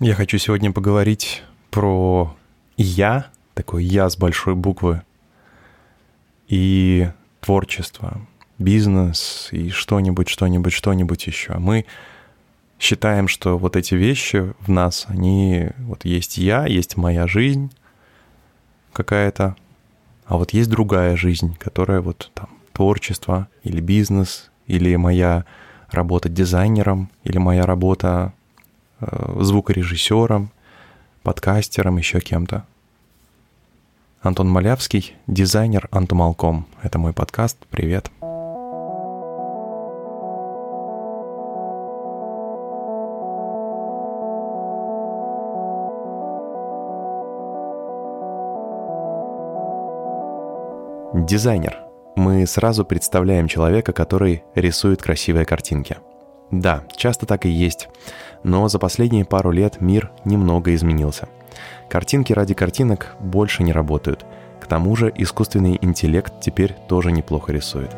Я хочу сегодня поговорить про «я», такое «я» с большой буквы, и творчество, бизнес и что-нибудь, что-нибудь, что-нибудь еще. Мы считаем, что вот эти вещи в нас, они... Вот есть я, есть моя жизнь какая-то, а вот есть другая жизнь, которая вот там творчество или бизнес, или моя работа дизайнером, или моя работа звукорежиссером, подкастером, еще кем-то. Антон Малявский, дизайнер Антомалком. Это мой подкаст. Привет. Дизайнер. Мы сразу представляем человека, который рисует красивые картинки – да, часто так и есть. Но за последние пару лет мир немного изменился. Картинки ради картинок больше не работают. К тому же искусственный интеллект теперь тоже неплохо рисует.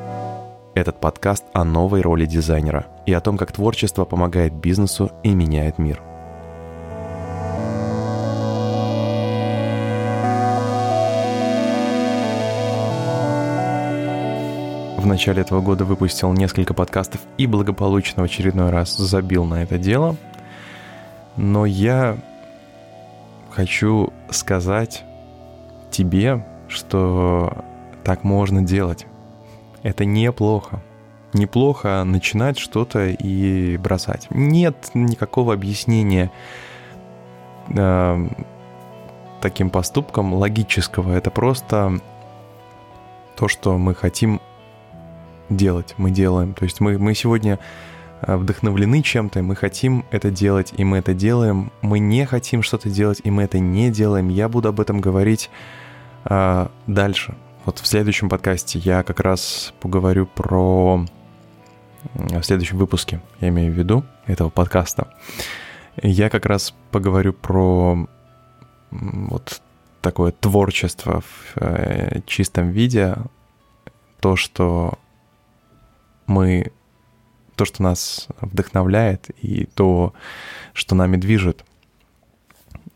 Этот подкаст о новой роли дизайнера и о том, как творчество помогает бизнесу и меняет мир. В начале этого года выпустил несколько подкастов и благополучно в очередной раз забил на это дело. Но я хочу сказать тебе, что так можно делать. Это неплохо. Неплохо начинать что-то и бросать. Нет никакого объяснения э, таким поступкам логического. Это просто то, что мы хотим делать, мы делаем. То есть мы, мы сегодня э, вдохновлены чем-то, мы хотим это делать, и мы это делаем. Мы не хотим что-то делать, и мы это не делаем. Я буду об этом говорить а, дальше. Вот в следующем подкасте я как раз поговорю про... В следующем выпуске, я имею в виду, этого подкаста, я как раз поговорю про вот такое творчество в э, чистом виде, то, что мы то, что нас вдохновляет и то, что нами движет.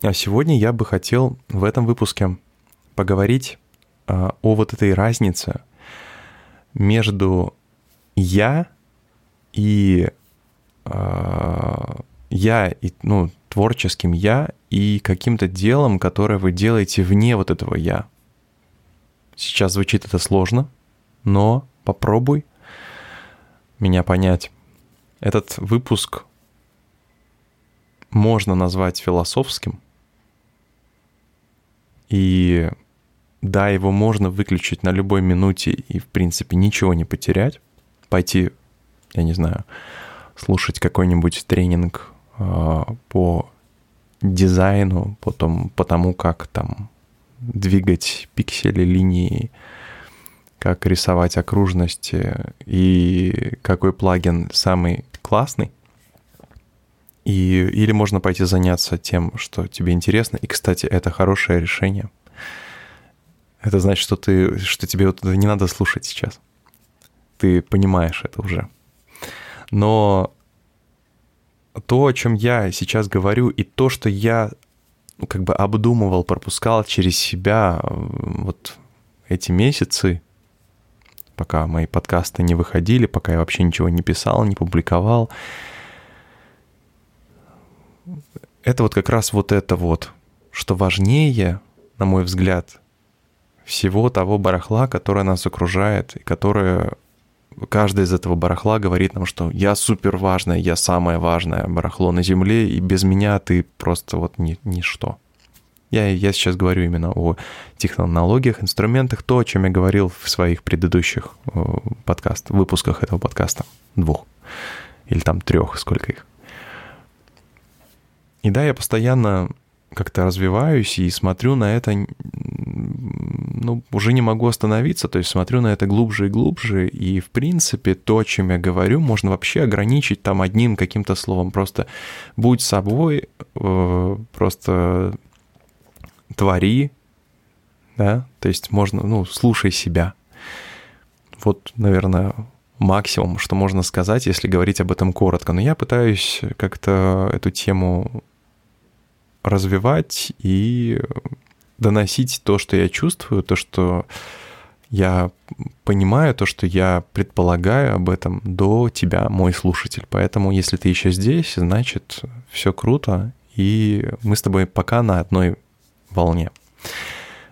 А сегодня я бы хотел в этом выпуске поговорить а, о вот этой разнице между я и а, я и ну творческим я и каким-то делом, которое вы делаете вне вот этого я. Сейчас звучит это сложно, но попробуй меня понять. Этот выпуск можно назвать философским. И да, его можно выключить на любой минуте и, в принципе, ничего не потерять. Пойти, я не знаю, слушать какой-нибудь тренинг э, по дизайну, потом по тому, как там двигать пиксели, линии, как рисовать окружности и какой плагин самый классный. И, или можно пойти заняться тем, что тебе интересно. И, кстати, это хорошее решение. Это значит, что, ты, что тебе вот не надо слушать сейчас. Ты понимаешь это уже. Но то, о чем я сейчас говорю, и то, что я ну, как бы обдумывал, пропускал через себя вот эти месяцы, пока мои подкасты не выходили, пока я вообще ничего не писал, не публиковал. Это вот как раз вот это вот, что важнее, на мой взгляд, всего того барахла, которое нас окружает, и которое каждый из этого барахла говорит нам, что я супер важная, я самое важное барахло на Земле, и без меня ты просто вот ни, ничто. Я, я сейчас говорю именно о технологиях, инструментах, то, о чем я говорил в своих предыдущих э, подкастах, выпусках этого подкаста, двух или там трех, сколько их. И да, я постоянно как-то развиваюсь и смотрю на это, ну, уже не могу остановиться, то есть смотрю на это глубже и глубже, и, в принципе, то, чем я говорю, можно вообще ограничить там одним каким-то словом, просто будь собой, э, просто твори, да, то есть можно, ну, слушай себя. Вот, наверное, максимум, что можно сказать, если говорить об этом коротко. Но я пытаюсь как-то эту тему развивать и доносить то, что я чувствую, то, что я понимаю, то, что я предполагаю об этом до тебя, мой слушатель. Поэтому, если ты еще здесь, значит, все круто, и мы с тобой пока на одной волне.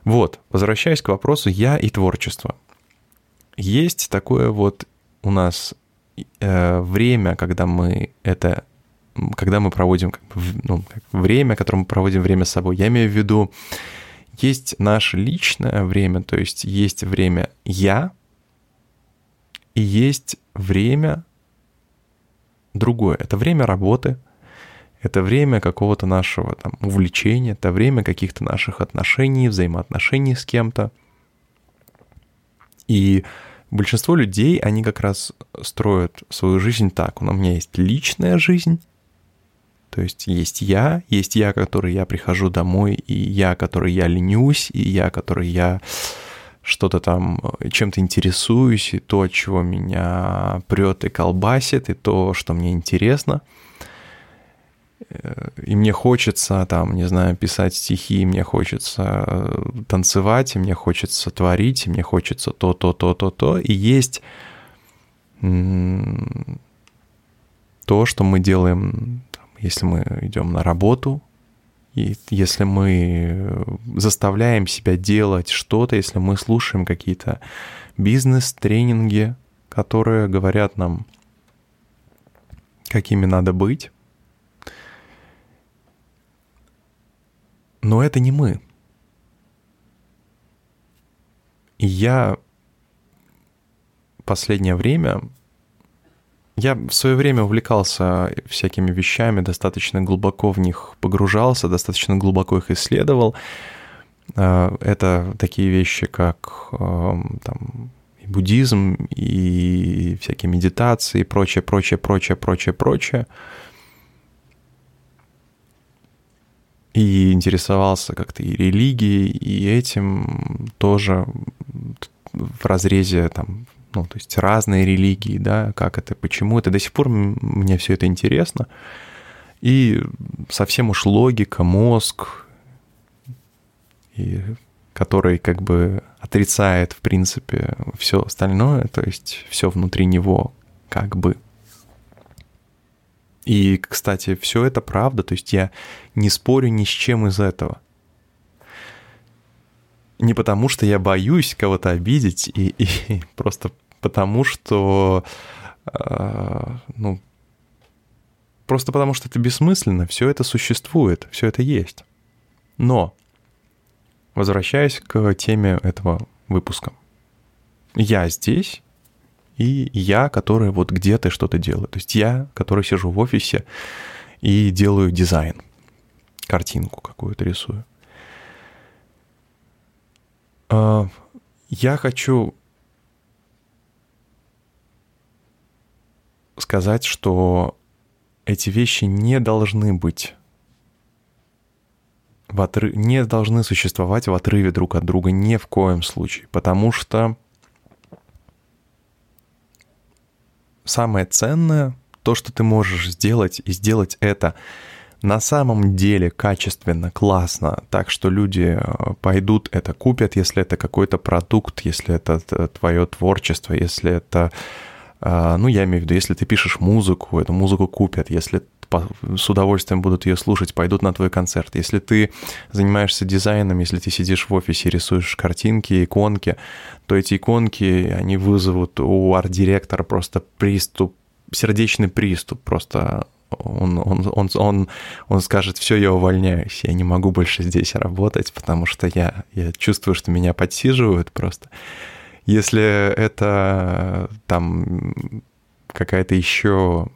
Вот, возвращаясь к вопросу «я и творчество». Есть такое вот у нас э, время, когда мы это когда мы проводим ну, время, которое мы проводим время с собой. Я имею в виду, есть наше личное время, то есть есть время «я», и есть время другое. Это время работы, это время какого-то нашего там, увлечения, это время каких-то наших отношений, взаимоотношений с кем-то. И большинство людей, они как раз строят свою жизнь так. У меня есть личная жизнь, то есть есть я, есть я, который я прихожу домой, и я, который я ленюсь, и я, который я что-то там, э, чем-то интересуюсь, и то, чего меня прет и колбасит, и то, что мне интересно. Э, и мне хочется там, не знаю, писать стихи, и мне хочется э, танцевать, и мне хочется творить, и мне хочется то, то, то, то, то. И есть то, что мы делаем, если мы идем на работу, и если мы заставляем себя делать что-то, если мы слушаем какие-то бизнес-тренинги, которые говорят нам, какими надо быть, но это не мы. И я последнее время я в свое время увлекался всякими вещами, достаточно глубоко в них погружался, достаточно глубоко их исследовал. А, это такие вещи, как там, и буддизм, и всякие медитации, и прочее, прочее, прочее, прочее, прочее. И интересовался как-то и религией, и этим тоже в разрезе там ну, то есть разные религии, да, как это, почему это. До сих пор мне все это интересно. И совсем уж логика, мозг, и который как бы отрицает, в принципе, все остальное, то есть все внутри него как бы. И, кстати, все это правда, то есть я не спорю ни с чем из этого не потому, что я боюсь кого-то обидеть, и, и просто потому, что, э, ну, просто потому, что это бессмысленно, все это существует, все это есть. Но, возвращаясь к теме этого выпуска, я здесь, и я, который вот где-то что-то делаю. То есть я, который сижу в офисе и делаю дизайн, картинку какую-то рисую. А, я хочу сказать, что эти вещи не должны быть в отрыв... не должны существовать в отрыве друг от друга ни в коем случае, потому что самое ценное, то, что ты можешь сделать, и сделать это на самом деле качественно, классно, так что люди э, пойдут это купят, если это какой-то продукт, если это твое творчество, если это, э, ну, я имею в виду, если ты пишешь музыку, эту музыку купят, если с удовольствием будут ее слушать, пойдут на твой концерт. Если ты занимаешься дизайном, если ты сидишь в офисе, рисуешь картинки, иконки, то эти иконки, они вызовут у арт-директора просто приступ, сердечный приступ, просто он, он, он, он, он скажет, все, я увольняюсь, я не могу больше здесь работать, потому что я, я чувствую, что меня подсиживают просто. Если это там какая-то еще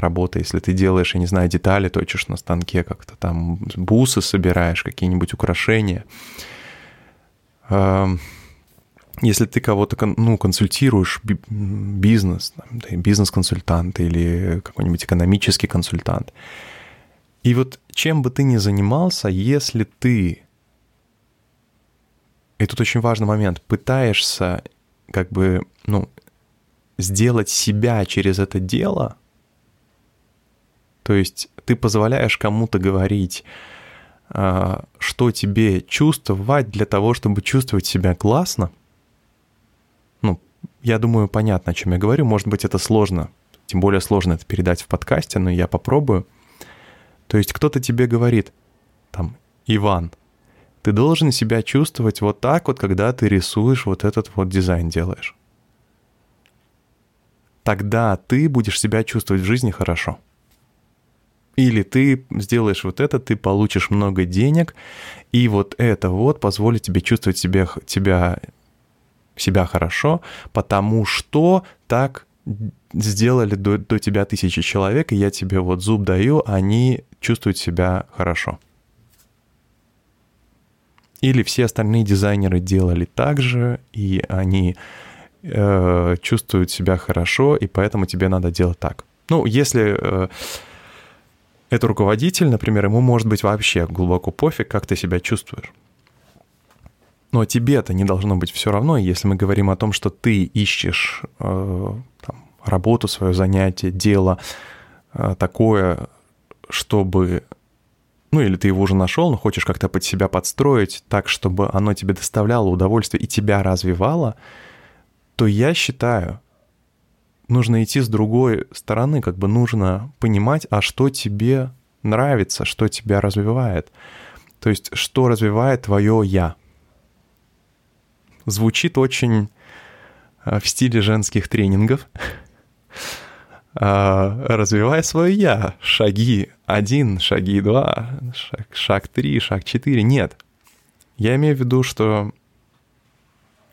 работа, если ты делаешь, я не знаю, детали, точишь на станке как-то там, бусы собираешь, какие-нибудь украшения, если ты кого-то ну, консультируешь, бизнес, бизнес-консультант или какой-нибудь экономический консультант, и вот чем бы ты ни занимался, если ты, и тут очень важный момент, пытаешься как бы, ну, сделать себя через это дело, То есть ты позволяешь кому-то говорить, а, что тебе чувствовать для того, чтобы чувствовать себя классно. Ну, я думаю, понятно, о чем я говорю. Может быть, это сложно. Тем более сложно это передать в подкасте, но я попробую. То есть кто-то тебе говорит, там, Иван, ты должен себя чувствовать вот так вот, когда ты рисуешь вот этот вот дизайн делаешь. Тогда ты будешь себя чувствовать в жизни хорошо. Или ты сделаешь вот это, ты получишь много денег, и вот это вот позволит тебе чувствовать себя, тебя, себя хорошо, потому что так сделали до, до тебя тысячи человек, и я тебе вот зуб даю, они чувствуют себя хорошо. Или все остальные дизайнеры делали так же, и они э, чувствуют себя хорошо, и поэтому тебе надо делать так. Ну, если э, это руководитель, например, ему может быть вообще глубоко пофиг, как ты себя чувствуешь. Но тебе это не должно быть все равно, если мы говорим о том, что ты ищешь э, там, работу, свое занятие, дело э, такое, чтобы... Ну, или ты его уже нашел, но хочешь как-то под себя подстроить так, чтобы оно тебе доставляло удовольствие и тебя развивало, то я считаю, нужно идти с другой стороны, как бы нужно понимать, а что тебе нравится, что тебя развивает. То есть, что развивает твое «я». Звучит очень э, в стиле женских тренингов. А, развивай свое «я». Шаги один, шаги два, шаг, шаг три, шаг четыре. Нет. Я имею в виду, что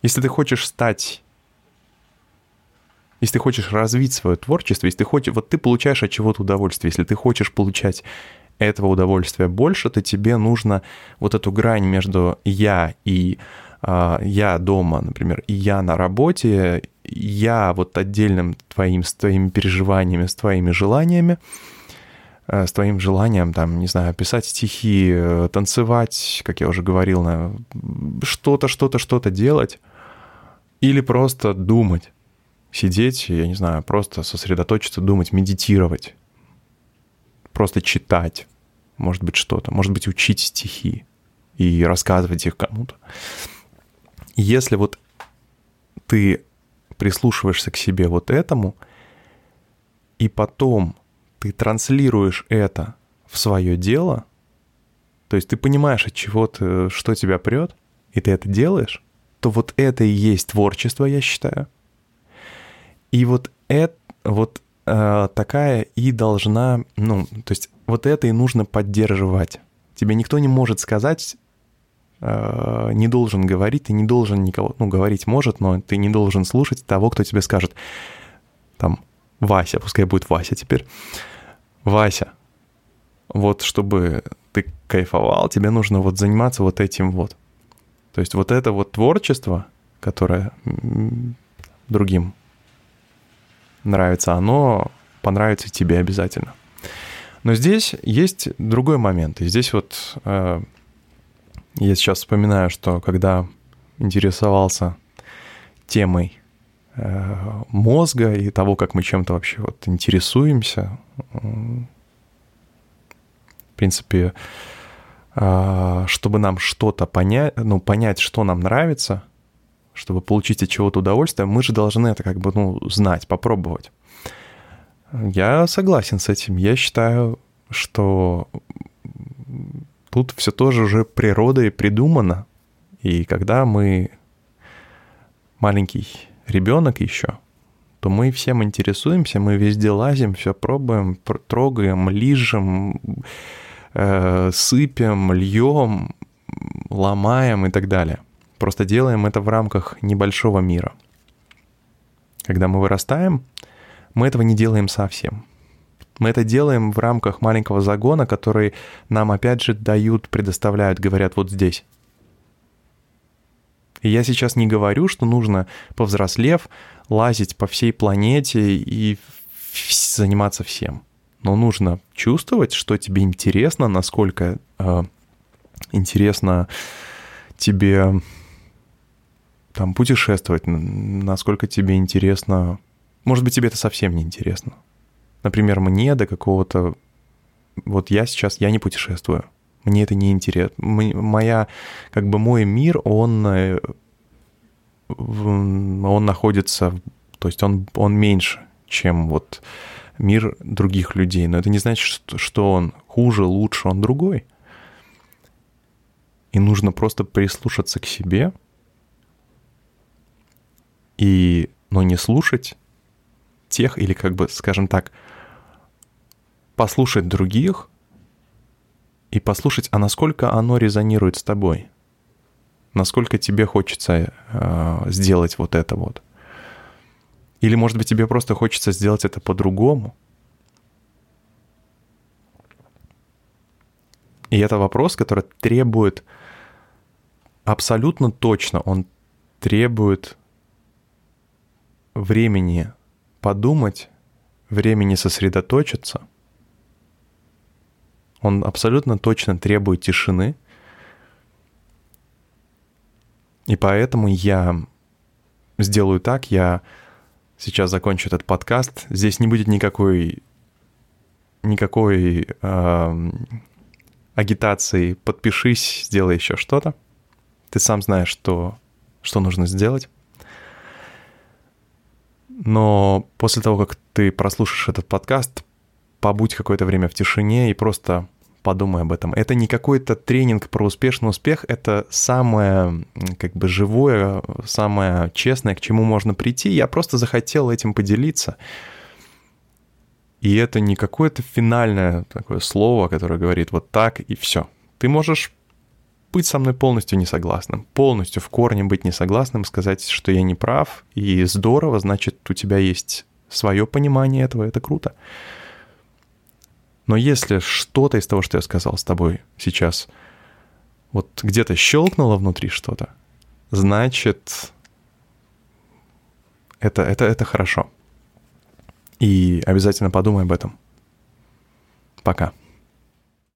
если ты хочешь стать если ты хочешь развить свое творчество, если ты хочешь, вот ты получаешь от чего-то удовольствие, если ты хочешь получать этого удовольствия больше, то тебе нужно вот эту грань между я и э, я дома, например, и я на работе, я вот отдельным твоим, с твоими переживаниями, с твоими желаниями, э, с твоим желанием, там, не знаю, писать стихи, э, танцевать, как я уже говорил, на что-то, что-то, что-то делать, или просто думать сидеть, я не знаю, просто сосредоточиться, думать, медитировать, просто читать, может быть, что-то, может быть, учить стихи и рассказывать их кому-то. Если вот ты прислушиваешься к себе вот этому, и потом ты транслируешь это в свое дело, то есть ты понимаешь, от чего ты, что тебя прет, и ты это делаешь, то вот это и есть творчество, я считаю. И вот это, вот э, такая и должна, ну, то есть вот это и нужно поддерживать. Тебе никто не может сказать, э, не должен говорить, ты не должен никого, ну, говорить может, но ты не должен слушать того, кто тебе скажет, там, Вася, пускай будет Вася теперь, Вася, вот чтобы ты кайфовал, тебе нужно вот заниматься вот этим вот. То есть вот это вот творчество, которое другим нравится оно, понравится тебе обязательно. Но здесь есть другой момент. И здесь вот э, я сейчас вспоминаю, что когда интересовался темой э, мозга и того, как мы чем-то вообще вот интересуемся, в принципе, э, чтобы нам что-то понять, ну, понять, что нам нравится – чтобы получить от чего-то удовольствие, мы же должны это как бы, ну, знать, попробовать. Я согласен с этим. Я считаю, что тут все тоже уже природой придумано. И когда мы маленький ребенок еще, то мы всем интересуемся, мы везде лазим, все пробуем, трогаем, лижем, э, сыпем, льем, ломаем и так далее. Просто делаем это в рамках небольшого мира. Когда мы вырастаем, мы этого не делаем совсем. Мы это делаем в рамках маленького загона, который нам опять же дают, предоставляют, говорят вот здесь. И я сейчас не говорю, что нужно, повзрослев, лазить по всей планете и заниматься всем. Но нужно чувствовать, что тебе интересно, насколько э, интересно тебе там путешествовать, насколько тебе интересно. Может быть, тебе это совсем не интересно. Например, мне до какого-то вот я сейчас, я не путешествую. Мне это не интересно. Моя, как бы мой мир, он, э, он находится, то есть он, он меньше, чем вот мир других людей. Но это не значит, что, что он хуже, лучше, он другой. И нужно просто прислушаться к себе и, но не слушать тех, или как бы, скажем так, послушать других и послушать, а насколько оно резонирует с тобой, насколько тебе хочется э, сделать вот это вот. Или, может быть, тебе просто хочется сделать это по-другому. И это вопрос, который требует абсолютно точно, он требует времени подумать, времени сосредоточиться. Он абсолютно точно требует тишины. И поэтому я сделаю так, я сейчас закончу этот подкаст. Здесь не будет никакой никакой э, агитации «подпишись, сделай еще что-то». Ты сам знаешь, что, что нужно сделать. Но после того, как ты прослушаешь этот подкаст, побудь какое-то время в тишине и просто подумай об этом. Это не какой-то тренинг про успешный успех, это самое как бы живое, самое честное, к чему можно прийти. Я просто захотел этим поделиться. И это не какое-то финальное такое слово, которое говорит вот так и все. Ты можешь быть со мной полностью не согласным, полностью в корне быть не согласным, сказать, что я не прав, и здорово, значит, у тебя есть свое понимание этого, это круто. Но если что-то из того, что я сказал с тобой сейчас, вот где-то щелкнуло внутри что-то, значит, это, это, это хорошо. И обязательно подумай об этом. Пока.